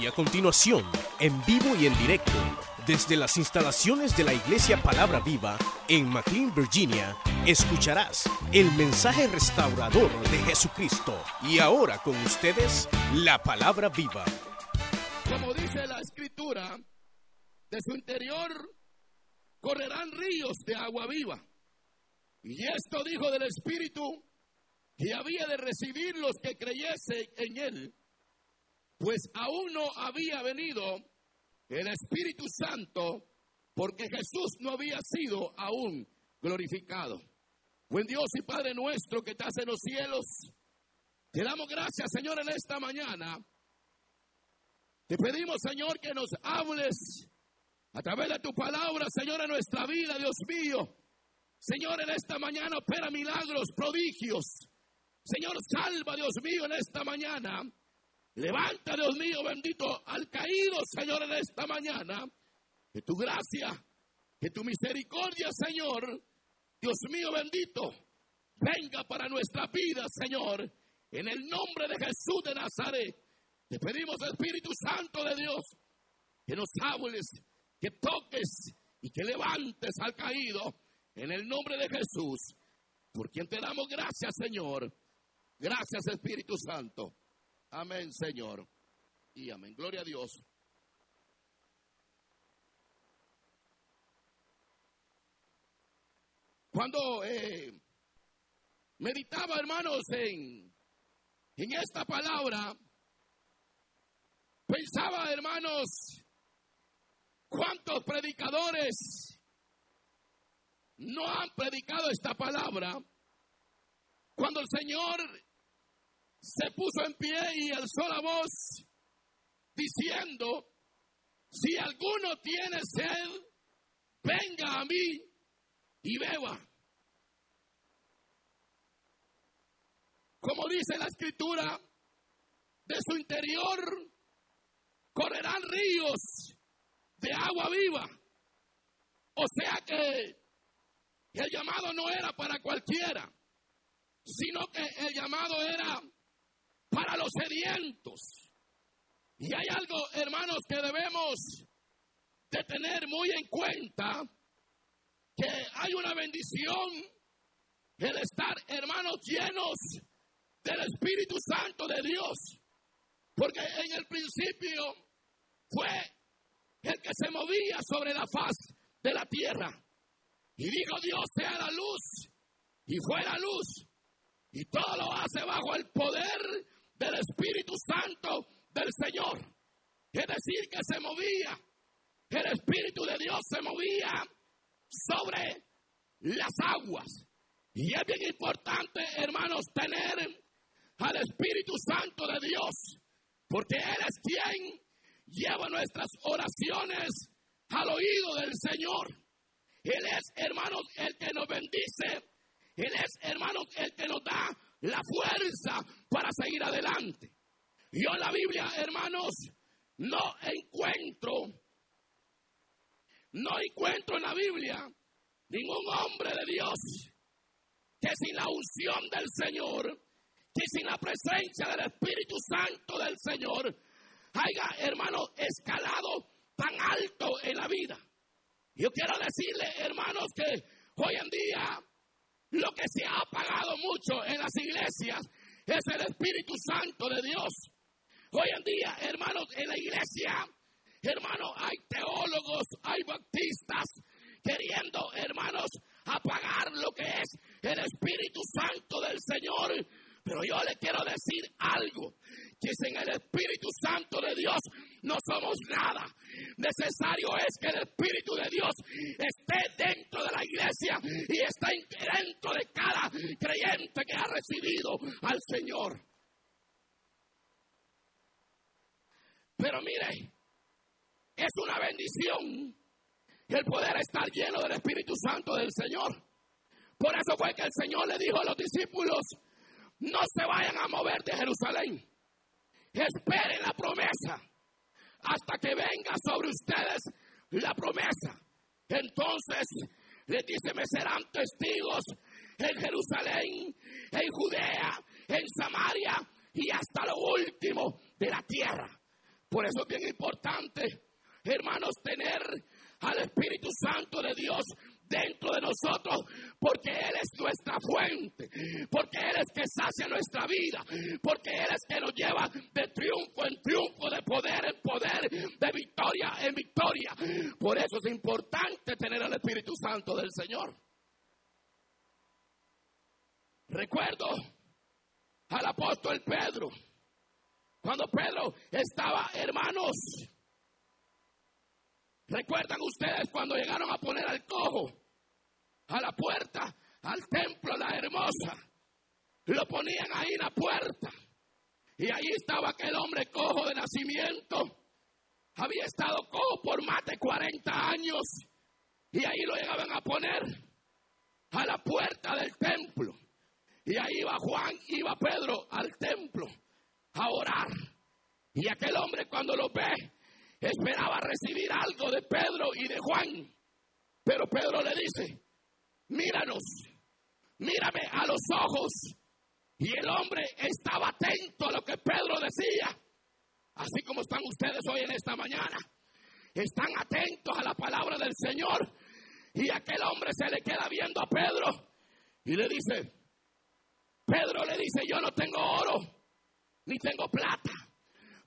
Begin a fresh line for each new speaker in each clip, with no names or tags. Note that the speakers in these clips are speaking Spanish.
Y a continuación, en vivo y en directo, desde las instalaciones de la Iglesia Palabra Viva en McLean, Virginia, escucharás el mensaje restaurador de Jesucristo. Y ahora con ustedes, la Palabra Viva.
Como dice la Escritura, de su interior correrán ríos de agua viva. Y esto dijo del Espíritu que había de recibir los que creyesen en él, pues aún no había venido el Espíritu Santo, porque Jesús no había sido aún glorificado. Buen Dios y Padre nuestro que estás en los cielos, te damos gracias, Señor, en esta mañana. Te pedimos, Señor, que nos hables a través de tu palabra, Señor, en nuestra vida, Dios mío. Señor, en esta mañana opera milagros, prodigios. Señor, salva, Dios mío, en esta mañana. Levanta, Dios mío, bendito, al caído, Señor, en esta mañana. Que tu gracia, que tu misericordia, Señor, Dios mío, bendito, venga para nuestra vida, Señor. En el nombre de Jesús de Nazaret, te pedimos, Espíritu Santo de Dios, que nos hables, que toques y que levantes al caído. En el nombre de Jesús, por quien te damos gracias, Señor. Gracias, Espíritu Santo. Amén, Señor. Y amén. Gloria a Dios. Cuando eh, meditaba, hermanos, en, en esta palabra, pensaba, hermanos, cuántos predicadores no han predicado esta palabra. Cuando el Señor se puso en pie y alzó la voz diciendo, si alguno tiene sed, venga a mí y beba. Como dice la escritura, de su interior correrán ríos de agua viva. O sea que el llamado no era para cualquiera, sino que el llamado era para los sedientos. Y hay algo, hermanos, que debemos de tener muy en cuenta, que hay una bendición el estar, hermanos, llenos del Espíritu Santo de Dios. Porque en el principio fue el que se movía sobre la faz de la tierra. Y dijo Dios sea la luz. Y fue la luz. Y todo lo hace bajo el poder del Espíritu Santo del Señor. Es decir, que se movía. El Espíritu de Dios se movía sobre las aguas. Y es bien importante, hermanos, tener al Espíritu Santo de Dios. Porque Él es quien lleva nuestras oraciones al oído del Señor. Él es, hermanos, el que nos bendice. Él es, hermanos, el que nos da la fuerza para seguir adelante. Yo en la Biblia, hermanos, no encuentro, no encuentro en la Biblia ningún hombre de Dios que sin la unción del Señor, que sin la presencia del Espíritu Santo del Señor, haya, hermanos, escalado tan alto en la vida. Yo quiero decirle, hermanos, que hoy en día lo que se ha apagado mucho en las iglesias es el Espíritu Santo de Dios. Hoy en día, hermanos, en la iglesia, hermanos, hay teólogos, hay bautistas queriendo, hermanos, apagar lo que es el Espíritu Santo del Señor. Pero yo le quiero decir algo que sin el Espíritu Santo de Dios no somos nada. Necesario es que el Espíritu de Dios esté dentro de la iglesia y esté dentro de cada creyente que ha recibido al Señor. Pero mire, es una bendición el poder estar lleno del Espíritu Santo del Señor. Por eso fue que el Señor le dijo a los discípulos, no se vayan a mover de Jerusalén esperen la promesa hasta que venga sobre ustedes la promesa. Entonces les dice, me serán testigos en Jerusalén, en Judea, en Samaria y hasta lo último de la tierra. Por eso es bien importante, hermanos, tener al Espíritu Santo de Dios dentro de nosotros, porque Él es nuestra fuente, porque Él es que sacia nuestra vida, porque Él es que nos lleva de triunfo en triunfo, de poder en poder, de victoria en victoria. Por eso es importante tener al Espíritu Santo del Señor. Recuerdo al apóstol Pedro, cuando Pedro estaba, hermanos, ¿recuerdan ustedes cuando llegaron a poner al cojo a la puerta, al templo, la hermosa? Lo ponían ahí en la puerta. Y ahí estaba aquel hombre cojo de nacimiento. Había estado cojo por más de 40 años. Y ahí lo llegaban a poner a la puerta del templo. Y ahí iba Juan, iba Pedro al templo a orar. Y aquel hombre cuando lo ve, esperaba recibir algo de Pedro y de Juan. Pero Pedro le dice, míranos, mírame a los ojos. Y el hombre estaba atento a lo que Pedro decía. Así como están ustedes hoy en esta mañana. Están atentos a la palabra del Señor. Y aquel hombre se le queda viendo a Pedro y le dice, Pedro le dice, yo no tengo oro, ni tengo plata,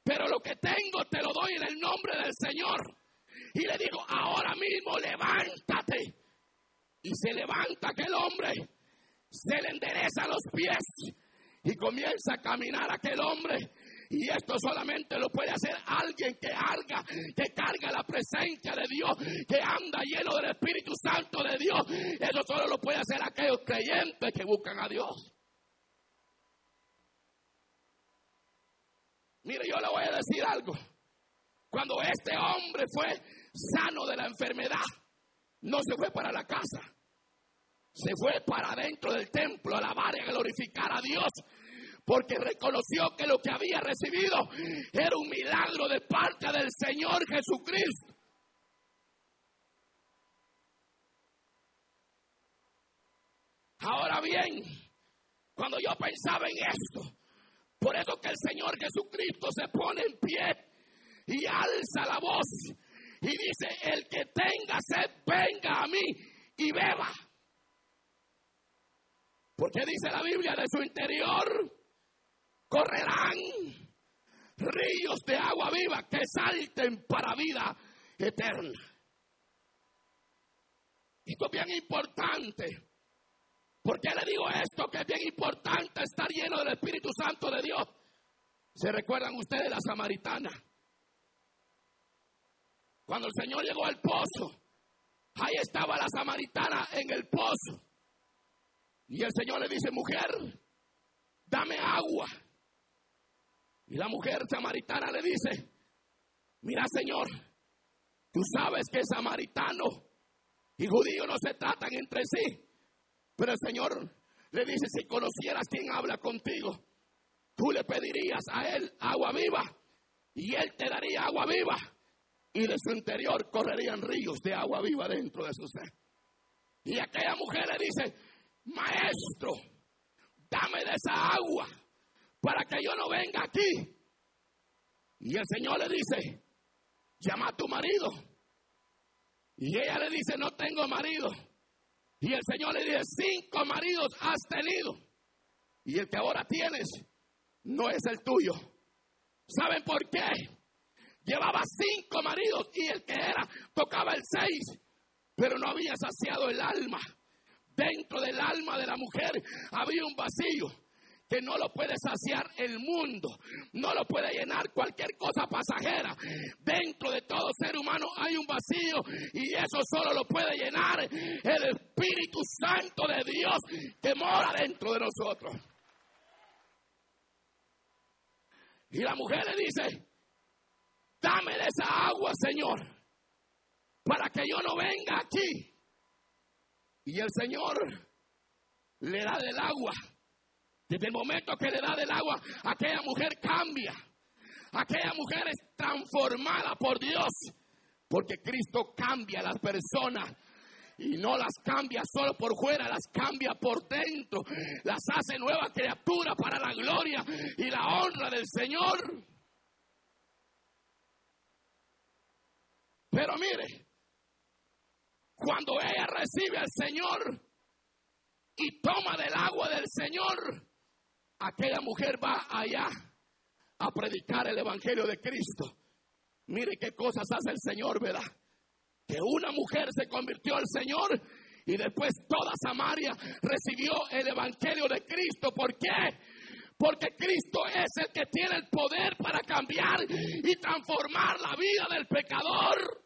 pero lo que tengo te lo doy en el nombre del Señor. Y le digo, ahora mismo levántate. Y se levanta aquel hombre, se le endereza los pies y comienza a caminar aquel hombre. Y esto solamente lo puede hacer alguien que carga, que carga la presencia de Dios, que anda lleno del Espíritu Santo de Dios. Eso solo lo puede hacer aquellos creyentes que buscan a Dios. Mire, yo le voy a decir algo. Cuando este hombre fue sano de la enfermedad, no se fue para la casa. Se fue para adentro del templo a alabar y a glorificar a Dios. Porque reconoció que lo que había recibido era un milagro de parte del Señor Jesucristo. Ahora bien, cuando yo pensaba en esto, por eso que el Señor Jesucristo se pone en pie y alza la voz y dice, el que tenga sed, venga a mí y beba. Porque dice la Biblia, de su interior correrán ríos de agua viva que salten para vida eterna. Esto es bien importante. ¿Por qué le digo esto? Que es bien importante estar lleno del Espíritu Santo de Dios. ¿Se recuerdan ustedes la samaritana? Cuando el Señor llegó al pozo, ahí estaba la samaritana en el pozo. Y el Señor le dice, mujer, dame agua. Y la mujer samaritana le dice, mira Señor, tú sabes que samaritano y judío no se tratan entre sí. Pero el Señor le dice, si conocieras quién habla contigo, tú le pedirías a él agua viva y él te daría agua viva y de su interior correrían ríos de agua viva dentro de su ser. Y aquella mujer le dice, maestro, dame de esa agua para que yo no venga aquí. Y el Señor le dice, llama a tu marido. Y ella le dice, no tengo marido. Y el Señor le dice, cinco maridos has tenido. Y el que ahora tienes no es el tuyo. ¿Saben por qué? Llevaba cinco maridos y el que era tocaba el seis, pero no había saciado el alma. Dentro del alma de la mujer había un vacío que no lo puede saciar el mundo, no lo puede llenar cualquier cosa pasajera. Dentro de todo ser humano hay un vacío y eso solo lo puede llenar el Espíritu Santo de Dios que mora dentro de nosotros. Y la mujer le dice, dame esa agua, Señor, para que yo no venga aquí. Y el Señor le da del agua desde el momento que le da del agua, aquella mujer cambia. Aquella mujer es transformada por Dios. Porque Cristo cambia a las personas. Y no las cambia solo por fuera, las cambia por dentro. Las hace nueva criatura para la gloria y la honra del Señor. Pero mire, cuando ella recibe al Señor y toma del agua del Señor, aquella mujer va allá a predicar el Evangelio de Cristo. Mire qué cosas hace el Señor, ¿verdad? Que una mujer se convirtió al Señor y después toda Samaria recibió el Evangelio de Cristo. ¿Por qué? Porque Cristo es el que tiene el poder para cambiar y transformar la vida del pecador.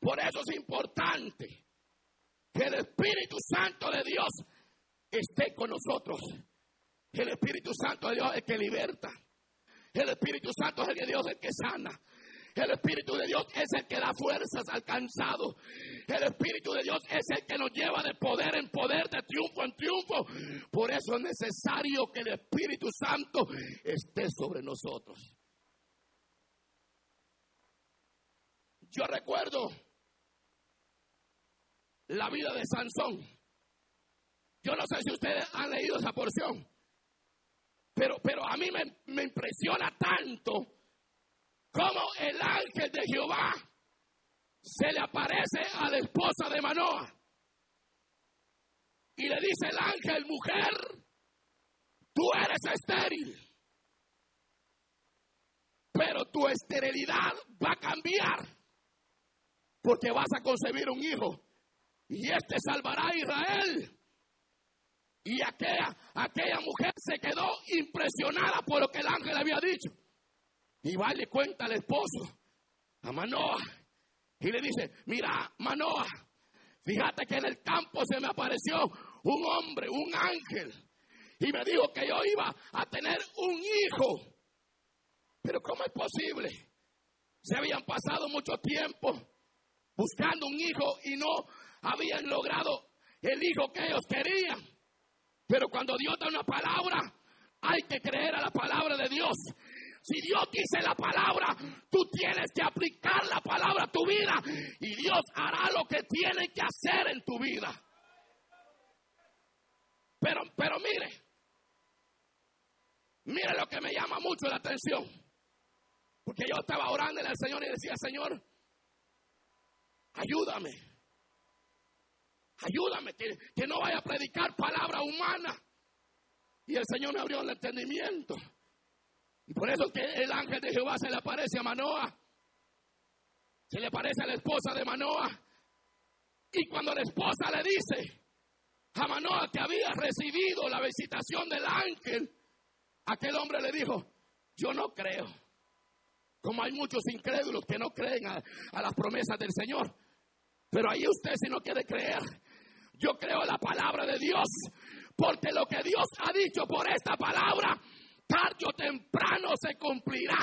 Por eso es importante que el Espíritu Santo de Dios esté con nosotros. El Espíritu Santo de Dios es el que liberta. El Espíritu Santo es el que Dios el que sana. El Espíritu de Dios es el que da fuerzas al cansado. El Espíritu de Dios es el que nos lleva de poder en poder, de triunfo en triunfo. Por eso es necesario que el Espíritu Santo esté sobre nosotros. Yo recuerdo la vida de Sansón. Yo no sé si ustedes han leído esa porción, pero, pero a mí me, me impresiona tanto como el ángel de Jehová se le aparece a la esposa de Manoa y le dice el ángel, mujer, tú eres estéril, pero tu esterilidad va a cambiar porque vas a concebir un hijo y este salvará a Israel. Y aquella, aquella mujer se quedó impresionada por lo que el ángel había dicho. Y va y le cuenta al esposo, a Manoa, y le dice, mira, Manoa, fíjate que en el campo se me apareció un hombre, un ángel, y me dijo que yo iba a tener un hijo. Pero ¿cómo es posible? Se habían pasado mucho tiempo buscando un hijo y no habían logrado el hijo que ellos querían. Pero cuando Dios da una palabra, hay que creer a la palabra de Dios. Si Dios dice la palabra, tú tienes que aplicar la palabra a tu vida y Dios hará lo que tiene que hacer en tu vida. Pero, pero mire, mire lo que me llama mucho la atención. Porque yo estaba orando al Señor y decía, Señor, ayúdame. Ayúdame, que, que no vaya a predicar palabra humana. Y el Señor me abrió el entendimiento. Y por eso que el ángel de Jehová se le aparece a Manoa. Se le aparece a la esposa de Manoa. Y cuando la esposa le dice a Manoa que había recibido la visitación del ángel, aquel hombre le dijo, yo no creo. Como hay muchos incrédulos que no creen a, a las promesas del Señor. Pero ahí usted si no quiere creer, yo creo la palabra de Dios. Porque lo que Dios ha dicho por esta palabra tarde o temprano se cumplirá.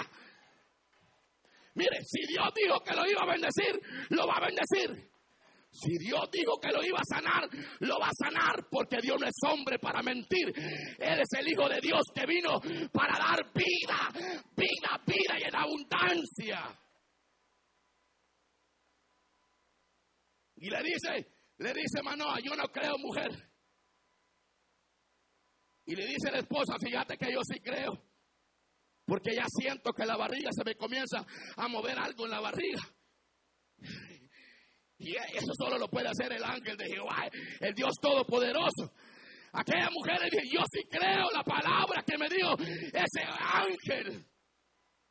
Mire, si Dios dijo que lo iba a bendecir, lo va a bendecir. Si Dios dijo que lo iba a sanar, lo va a sanar porque Dios no es hombre para mentir. Él es el Hijo de Dios que vino para dar vida, vida, vida y en abundancia. Y le dice, le dice Manoa, yo no creo mujer. Y le dice la esposa, fíjate que yo sí creo. Porque ya siento que la barriga se me comienza a mover algo en la barriga. Y eso solo lo puede hacer el ángel de Jehová, el Dios Todopoderoso. Aquella mujer le dice, yo sí creo la palabra que me dio ese ángel.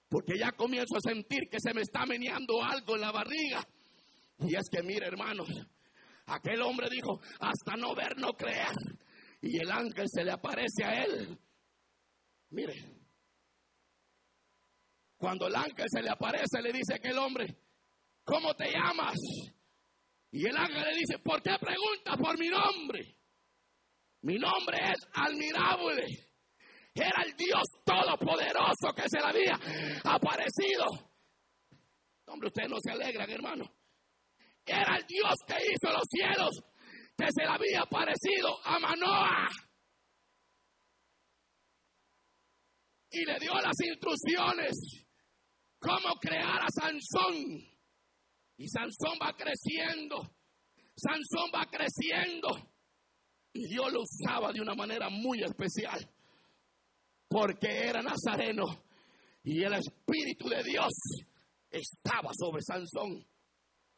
Porque ya comienzo a sentir que se me está meneando algo en la barriga. Y es que, mire, hermanos, aquel hombre dijo, hasta no ver, no creer y el ángel se le aparece a él. Mire, cuando el ángel se le aparece, le dice a aquel hombre, ¿cómo te llamas? Y el ángel le dice, ¿por qué preguntas por mi nombre? Mi nombre es admirable. Era el Dios todopoderoso que se le había aparecido. Hombre, ustedes no se alegran, hermano. Era el Dios que hizo los cielos que se le había parecido a Manoa. Y le dio las instrucciones cómo crear a Sansón. Y Sansón va creciendo. Sansón va creciendo. Y Dios lo usaba de una manera muy especial. porque era nazareno y el Espíritu de Dios estaba sobre Sansón.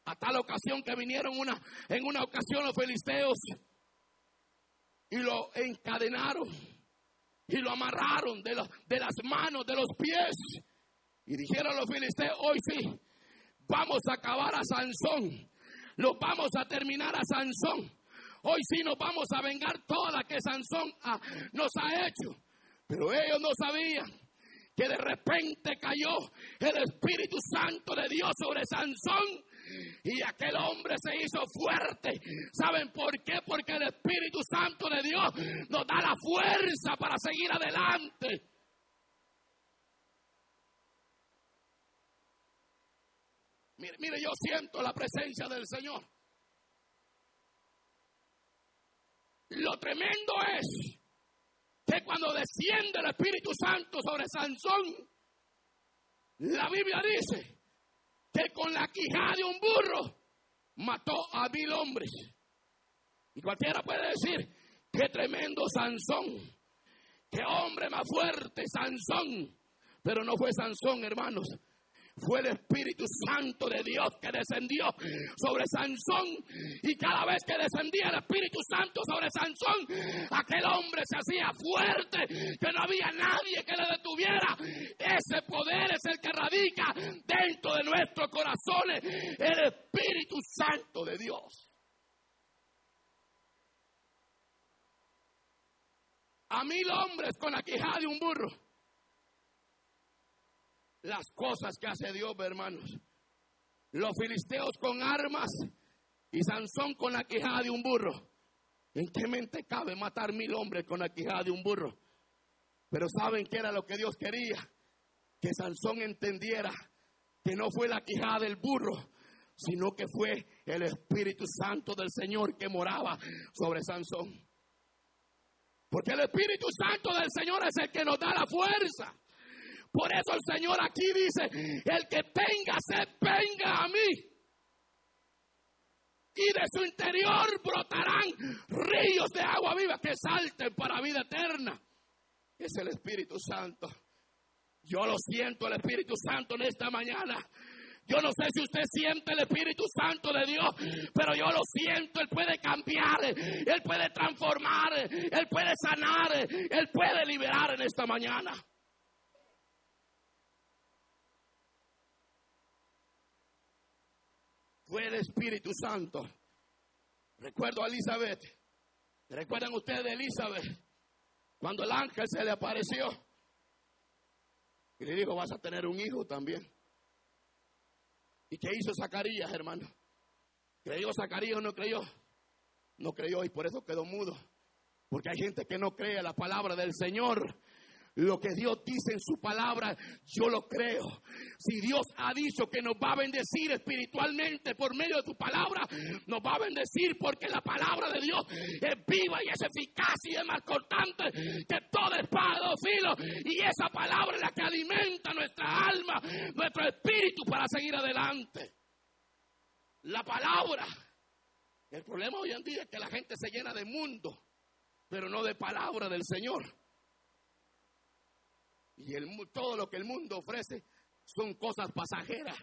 A tal ocasión que vinieron una, en una ocasión los filisteos y lo encadenaron y lo amarraron de, de las manos, de los pies. Y dijeron los filisteos, hoy sí, vamos a acabar a Sansón, lo vamos a terminar a Sansón. Hoy sí nos vamos a vengar toda la que Sansón nos ha hecho. Pero ellos no sabían que de repente cayó el Espíritu Santo de Dios sobre Sansón y aquel hombre se hizo fuerte. ¿Saben por qué? Porque el Espíritu Santo de Dios nos da la fuerza para seguir adelante. Mire, yo siento la presencia del Señor. Lo tremendo es que cuando desciende el Espíritu Santo sobre Sansón, la Biblia dice que con la quijada de un burro mató a mil hombres. Y cualquiera puede decir, qué tremendo Sansón, qué hombre más fuerte, Sansón. Pero no fue Sansón, hermanos fue el Espíritu Santo de Dios que descendió sobre Sansón. Y cada vez que descendía el Espíritu Santo sobre Sansón, aquel hombre se hacía fuerte, que no había nadie que le detuviera. Ese poder es el que radica dentro de nuestros corazones, el Espíritu Santo de Dios. A mil hombres con la quijada de un burro las cosas que hace Dios, hermanos. Los filisteos con armas y Sansón con la quijada de un burro. ¿En qué mente cabe matar mil hombres con la quijada de un burro? Pero ¿saben qué era lo que Dios quería? Que Sansón entendiera que no fue la quijada del burro, sino que fue el Espíritu Santo del Señor que moraba sobre Sansón. Porque el Espíritu Santo del Señor es el que nos da la fuerza. Por eso el Señor aquí dice, el que tenga sed, venga a mí. Y de su interior brotarán ríos de agua viva que salten para vida eterna. Es el Espíritu Santo. Yo lo siento, el Espíritu Santo en esta mañana. Yo no sé si usted siente el Espíritu Santo de Dios, pero yo lo siento. Él puede cambiar, Él puede transformar, Él puede sanar, Él puede liberar en esta mañana. Fue el Espíritu Santo. Recuerdo a Elizabeth. ¿Recuerdan ustedes de Elizabeth? Cuando el ángel se le apareció y le dijo, vas a tener un hijo también. ¿Y qué hizo Zacarías, hermano? ¿Creyó Zacarías o no creyó? No creyó y por eso quedó mudo. Porque hay gente que no cree la palabra del Señor lo que Dios dice en su palabra, yo lo creo. Si Dios ha dicho que nos va a bendecir espiritualmente por medio de tu palabra, nos va a bendecir porque la palabra de Dios es viva y es eficaz y es más cortante que todo espada o filo. Y esa palabra es la que alimenta nuestra alma, nuestro espíritu para seguir adelante. La palabra. El problema hoy en día es que la gente se llena de mundo, pero no de palabra del Señor. Y el, todo lo que el mundo ofrece son cosas pasajeras.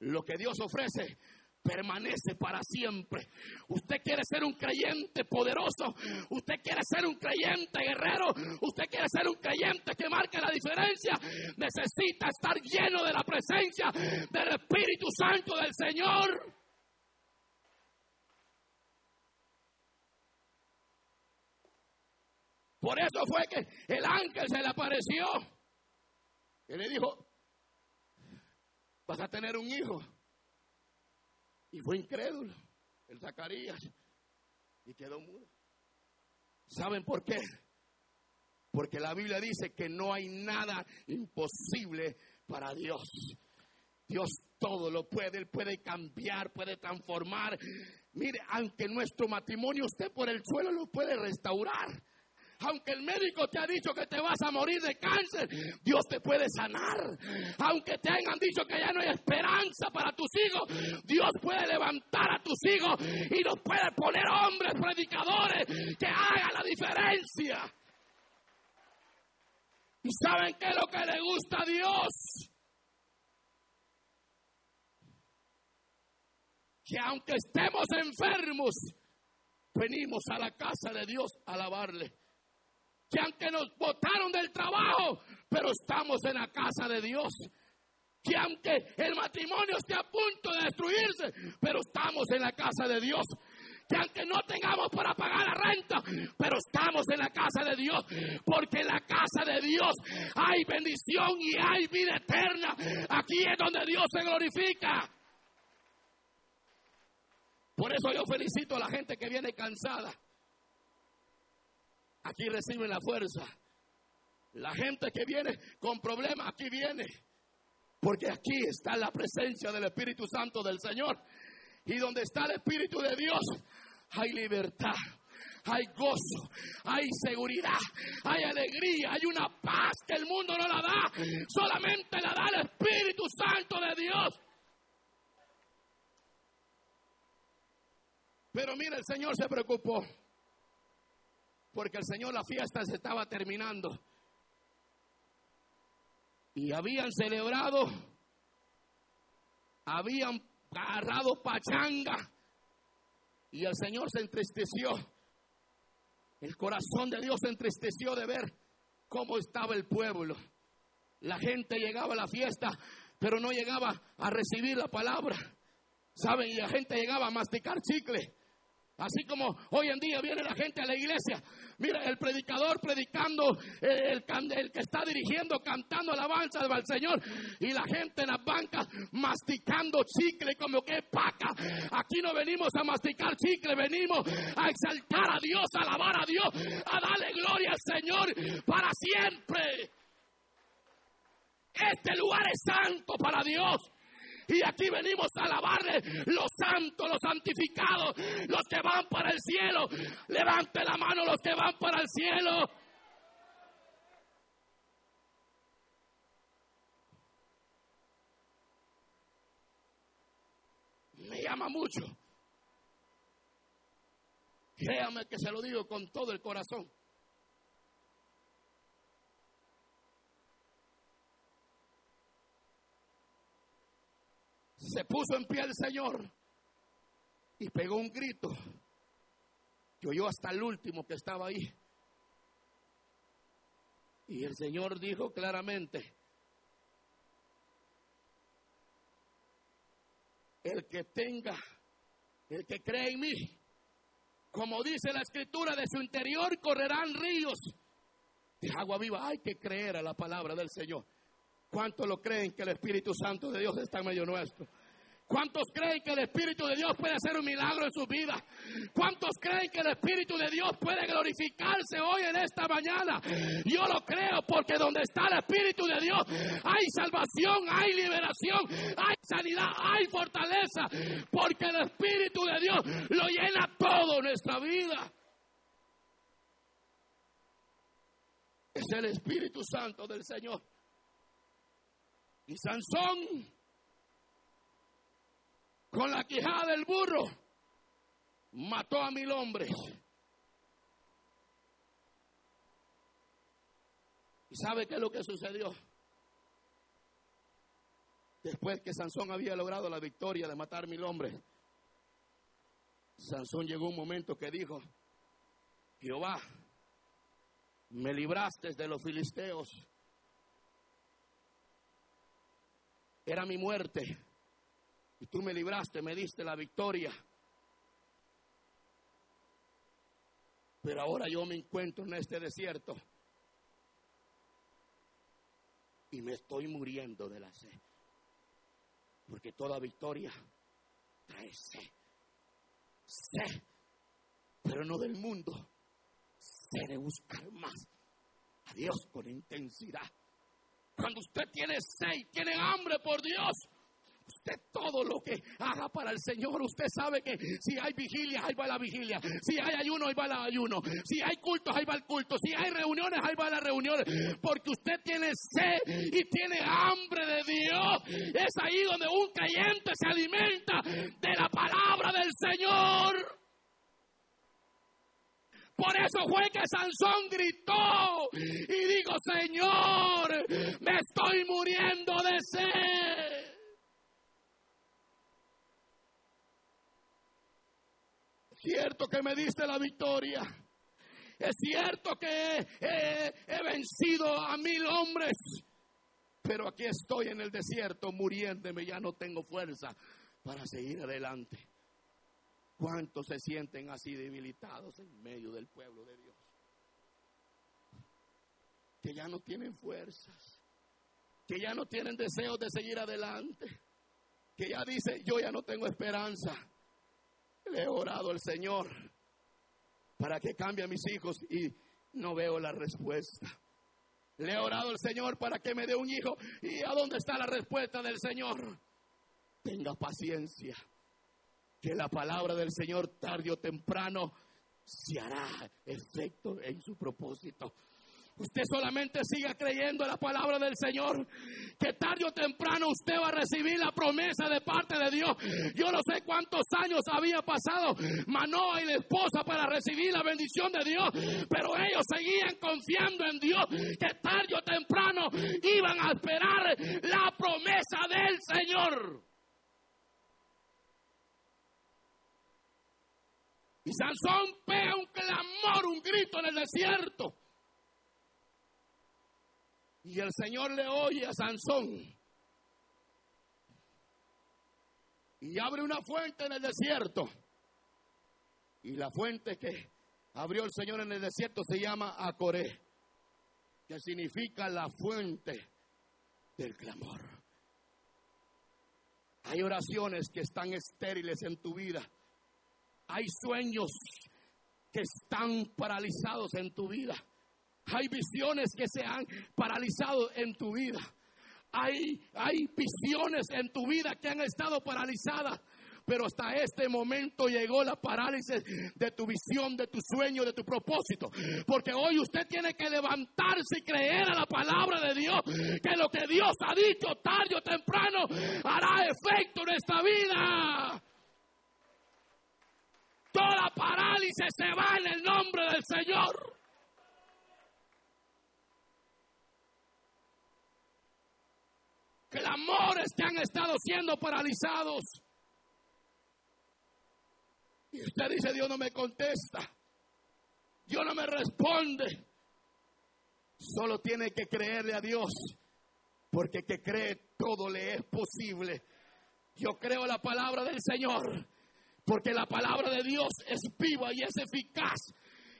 Lo que Dios ofrece permanece para siempre. Usted quiere ser un creyente poderoso, usted quiere ser un creyente guerrero, usted quiere ser un creyente que marque la diferencia, necesita estar lleno de la presencia del Espíritu Santo del Señor. Por eso fue que el ángel se le apareció. Y le dijo, vas a tener un hijo. Y fue incrédulo, el Zacarías. Y quedó mudo. ¿Saben por qué? Porque la Biblia dice que no hay nada imposible para Dios. Dios todo lo puede, Él puede cambiar, puede transformar. Mire, aunque nuestro matrimonio esté por el suelo, lo puede restaurar. Aunque el médico te ha dicho que te vas a morir de cáncer, Dios te puede sanar. Aunque te hayan dicho que ya no hay esperanza para tus hijos, Dios puede levantar a tus hijos y nos puede poner hombres predicadores que hagan la diferencia. ¿Y saben qué es lo que le gusta a Dios? Que aunque estemos enfermos, venimos a la casa de Dios a alabarle. Que aunque nos botaron del trabajo, pero estamos en la casa de Dios. Que aunque el matrimonio esté a punto de destruirse, pero estamos en la casa de Dios que aunque no tengamos para pagar la renta, pero estamos en la casa de Dios, porque en la casa de Dios hay bendición y hay vida eterna. Aquí es donde Dios se glorifica. Por eso yo felicito a la gente que viene cansada. Aquí reciben la fuerza. La gente que viene con problemas, aquí viene. Porque aquí está la presencia del Espíritu Santo del Señor. Y donde está el Espíritu de Dios, hay libertad. Hay gozo, hay seguridad, hay alegría, hay una paz que el mundo no la da, solamente la da el Espíritu Santo de Dios. Pero mira, el Señor se preocupó, porque el Señor la fiesta se estaba terminando. Y habían celebrado, habían agarrado pachanga. Y el Señor se entristeció. El corazón de Dios se entristeció de ver cómo estaba el pueblo. La gente llegaba a la fiesta, pero no llegaba a recibir la palabra. ¿Saben? Y la gente llegaba a masticar chicle. Así como hoy en día viene la gente a la iglesia. Mira, el predicador predicando, el, que está dirigiendo, cantando alabanza al Señor. Y la gente en las bancas masticando chicle como que paca. Aquí no venimos a masticar chicle, venimos a exaltar a Dios, a alabar a Dios, a darle gloria al Señor para siempre. Este lugar es santo para Dios. Y aquí venimos a alabarle los santos, los santificados, los que van para el cielo. Levante la mano los que van para el cielo. Me llama mucho. Créame que se lo digo con todo el corazón. Se puso en pie el Señor y pegó un grito que oyó hasta el último que estaba ahí. Y el Señor dijo claramente, el que tenga, el que cree en mí, como dice la escritura, de su interior correrán ríos de agua viva. Hay que creer a la palabra del Señor. ¿Cuántos lo creen que el Espíritu Santo de Dios está en medio nuestro? ¿Cuántos creen que el Espíritu de Dios puede hacer un milagro en su vida? ¿Cuántos creen que el Espíritu de Dios puede glorificarse hoy en esta mañana? Yo lo creo porque donde está el Espíritu de Dios hay salvación, hay liberación, hay sanidad, hay fortaleza, porque el Espíritu de Dios lo llena todo nuestra vida. Es el Espíritu Santo del Señor. Y Sansón, con la quijada del burro, mató a mil hombres. ¿Y sabe qué es lo que sucedió? Después que Sansón había logrado la victoria de matar mil hombres, Sansón llegó un momento que dijo, Jehová, me libraste de los filisteos Era mi muerte. Y tú me libraste, me diste la victoria. Pero ahora yo me encuentro en este desierto. Y me estoy muriendo de la sed. Porque toda victoria trae sed. Sed. Pero no del mundo. Sed de buscar más a Dios con intensidad. Cuando usted tiene sed, tiene hambre por Dios, usted todo lo que haga para el Señor, usted sabe que si hay vigilia, ahí va la vigilia. Si hay ayuno, ahí va el ayuno. Si hay cultos, ahí va el culto. Si hay reuniones, ahí va la reunión. Porque usted tiene sed y tiene hambre de Dios. Es ahí donde un creyente se alimenta de la palabra del Señor. Por eso fue que Sansón gritó y dijo, Señor, me estoy muriendo de sed. Cierto que me diste la victoria. Es cierto que he, vencido a mil hombres. Pero aquí estoy en el desierto muriéndome, ya no tengo fuerza para seguir adelante. ¿Cuántos se sienten así debilitados en medio del pueblo de Dios? Que ya no tienen fuerzas, que ya no tienen deseos de seguir adelante, que ya dice, yo ya no tengo esperanza. Le he orado al Señor para que cambie a mis hijos y no veo la respuesta. Le he orado al Señor para que me dé un hijo. ¿Y a dónde está la respuesta del Señor? Tenga paciencia que la palabra del Señor tarde o temprano se hará efecto en su propósito. Usted solamente siga creyendo en la palabra del Señor, que tarde o temprano usted va a recibir la promesa de parte de Dios. Yo no sé cuántos años había pasado Manoa y la esposa para recibir la bendición de Dios, pero ellos seguían confiando en Dios, que tarde o temprano iban a esperar la promesa del Señor. Y Sansón pega un clamor, un grito en el desierto. Y el Señor le oye a Sansón. Y abre una fuente en el desierto. Y la fuente que abrió el Señor en el desierto se llama Acoré, que significa la fuente del clamor. Hay oraciones que están estériles en tu vida hay sueños que están paralizados en tu vida. Hay visiones que se han paralizado en tu vida. Hay, hay visiones en tu vida que han estado paralizadas. Pero hasta este momento llegó la parálisis de tu visión, de tu sueño, de tu propósito. Porque hoy usted tiene que levantarse y creer a la palabra de Dios. Que lo que Dios ha dicho tarde o temprano hará efecto en esta vida. Toda parálisis se va en el nombre del Señor. Clamores que han estado siendo paralizados. Y usted dice, Dios no me contesta. Dios no me responde. Solo tiene que creerle a Dios. Porque que cree todo le es posible. Yo creo la palabra del Señor. Porque la palabra de Dios es viva y es eficaz.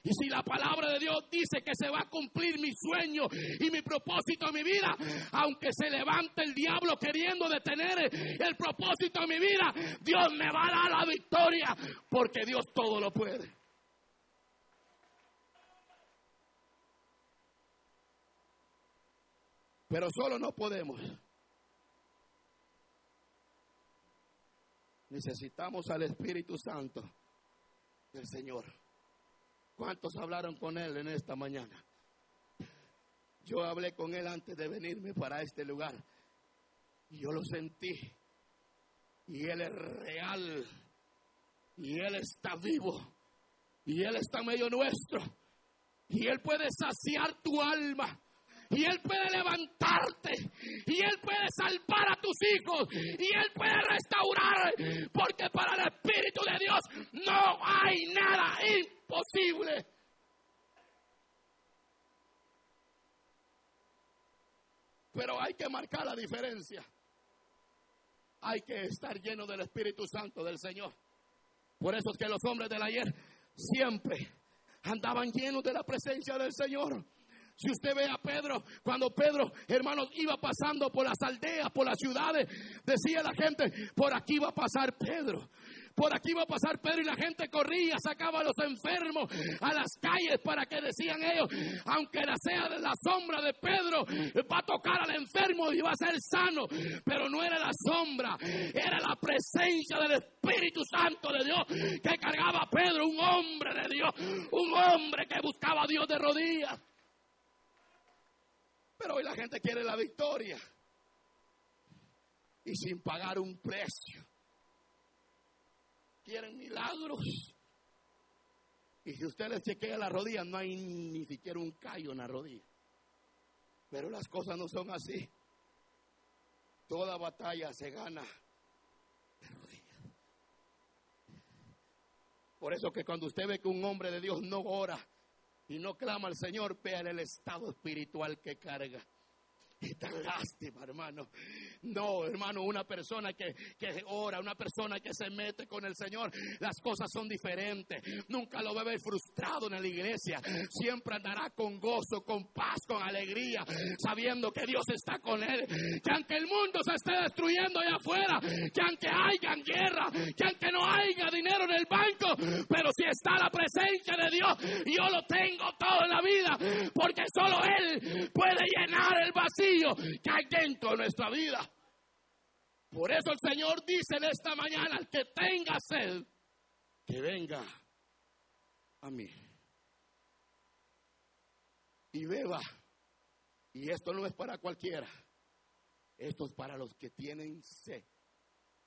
Y si la palabra de Dios dice que se va a cumplir mi sueño y mi propósito en mi vida, aunque se levante el diablo queriendo detener el propósito en mi vida, Dios me va a dar la victoria porque Dios todo lo puede. Pero solo no podemos. Necesitamos al Espíritu Santo del Señor. ¿Cuántos hablaron con Él en esta mañana? Yo hablé con Él antes de venirme para este lugar. Y yo lo sentí. Y Él es real. Y Él está vivo. Y Él está medio nuestro. Y Él puede saciar tu alma y Él puede levantarte y Él puede salvar a tus hijos y Él puede restaurar porque para el Espíritu Dios no hay nada imposible. Pero hay que marcar la diferencia. Hay que estar lleno del Espíritu Santo del Señor. Por eso es que los hombres del ayer siempre andaban llenos de la presencia del Señor. Si usted ve a Pedro, cuando Pedro, hermanos, iba pasando por las aldeas, por las ciudades, decía la gente, por aquí va a pasar Pedro. Por aquí va a pasar Pedro y la gente corría, sacaba a los enfermos a las calles para que decían ellos, aunque sea de la sombra de Pedro, va a tocar al enfermo y va a ser sano. Pero no era la sombra, era la presencia del Espíritu Santo de Dios que cargaba a Pedro, un hombre de Dios, un hombre que buscaba a Dios de rodillas. Pero hoy la gente quiere la victoria. Y sin pagar un precio. Quieren milagros. Y si usted les chequea la rodilla, no hay ni siquiera un callo en la rodilla. Pero las cosas no son así. Toda batalla se gana Por eso que cuando usted ve que un hombre de Dios no ora y no clama al Señor, vea el estado espiritual que carga. Y tan lástima, hermano. No, hermano, una persona que, que, ora, una persona que se mete con el Señor, las cosas son diferentes. Nunca lo va a ver frustrado en la iglesia. Siempre andará con gozo, con paz, con alegría, sabiendo que Dios está con él. Que aunque el mundo se esté destruyendo allá afuera, que aunque haya guerra, que aunque no haya dinero en el banco, pero si está la presencia de Dios, yo lo tengo todo en la vida, porque solo Él puede llenar el vacío que hay dentro de nuestra vida. Por eso el Señor dice en esta mañana, que tenga sed, que venga a mí. Y beba. Y esto no es para cualquiera. Esto es para los que tienen sed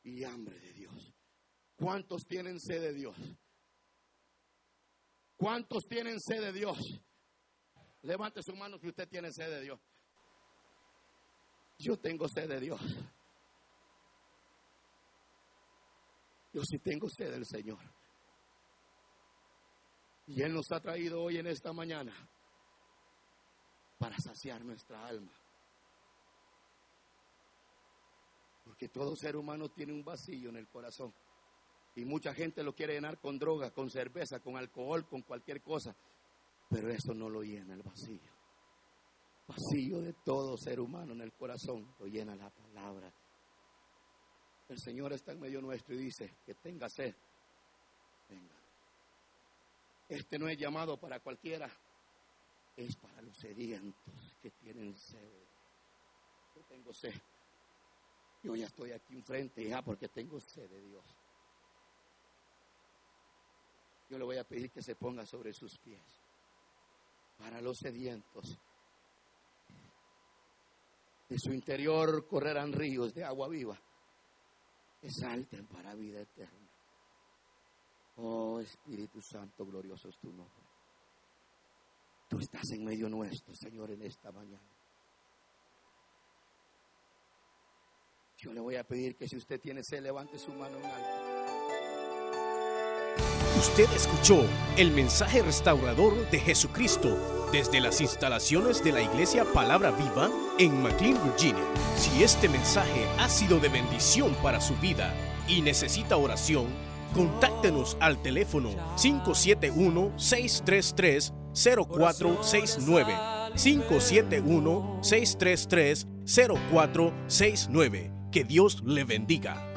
y hambre de Dios. ¿Cuántos tienen sed de Dios? ¿Cuántos tienen sed de Dios? Levante su mano si usted tiene sed de Dios. Yo tengo sed de Dios. Yo sí tengo sed del Señor. Y Él nos ha traído hoy en esta mañana para saciar nuestra alma. Porque todo ser humano tiene un vacío en el corazón. Y mucha gente lo quiere llenar con droga, con cerveza, con alcohol, con cualquier cosa. Pero eso no lo llena el vacío vacío de todo ser humano en el corazón lo llena la palabra. El Señor está en medio nuestro y dice que tenga sed. Venga. Este no es llamado para cualquiera, es para los sedientos que tienen sed. Yo tengo sed. Yo ya estoy aquí enfrente ya porque tengo sed de Dios. Yo le voy a pedir que se ponga sobre sus pies. Para los sedientos de su interior correrán ríos de agua viva que salten para vida eterna. Oh Espíritu Santo, glorioso es tu nombre. Tú estás en medio nuestro, Señor, en esta mañana. Yo le voy a pedir que si usted tiene sed, levante su mano en alto.
Usted escuchó el mensaje restaurador de Jesucristo desde las instalaciones de la iglesia Palabra Viva en McLean, Virginia. Si este mensaje ha sido de bendición para su vida y necesita oración, contáctenos al teléfono 571-633-0469. 571-633-0469. Que Dios le bendiga.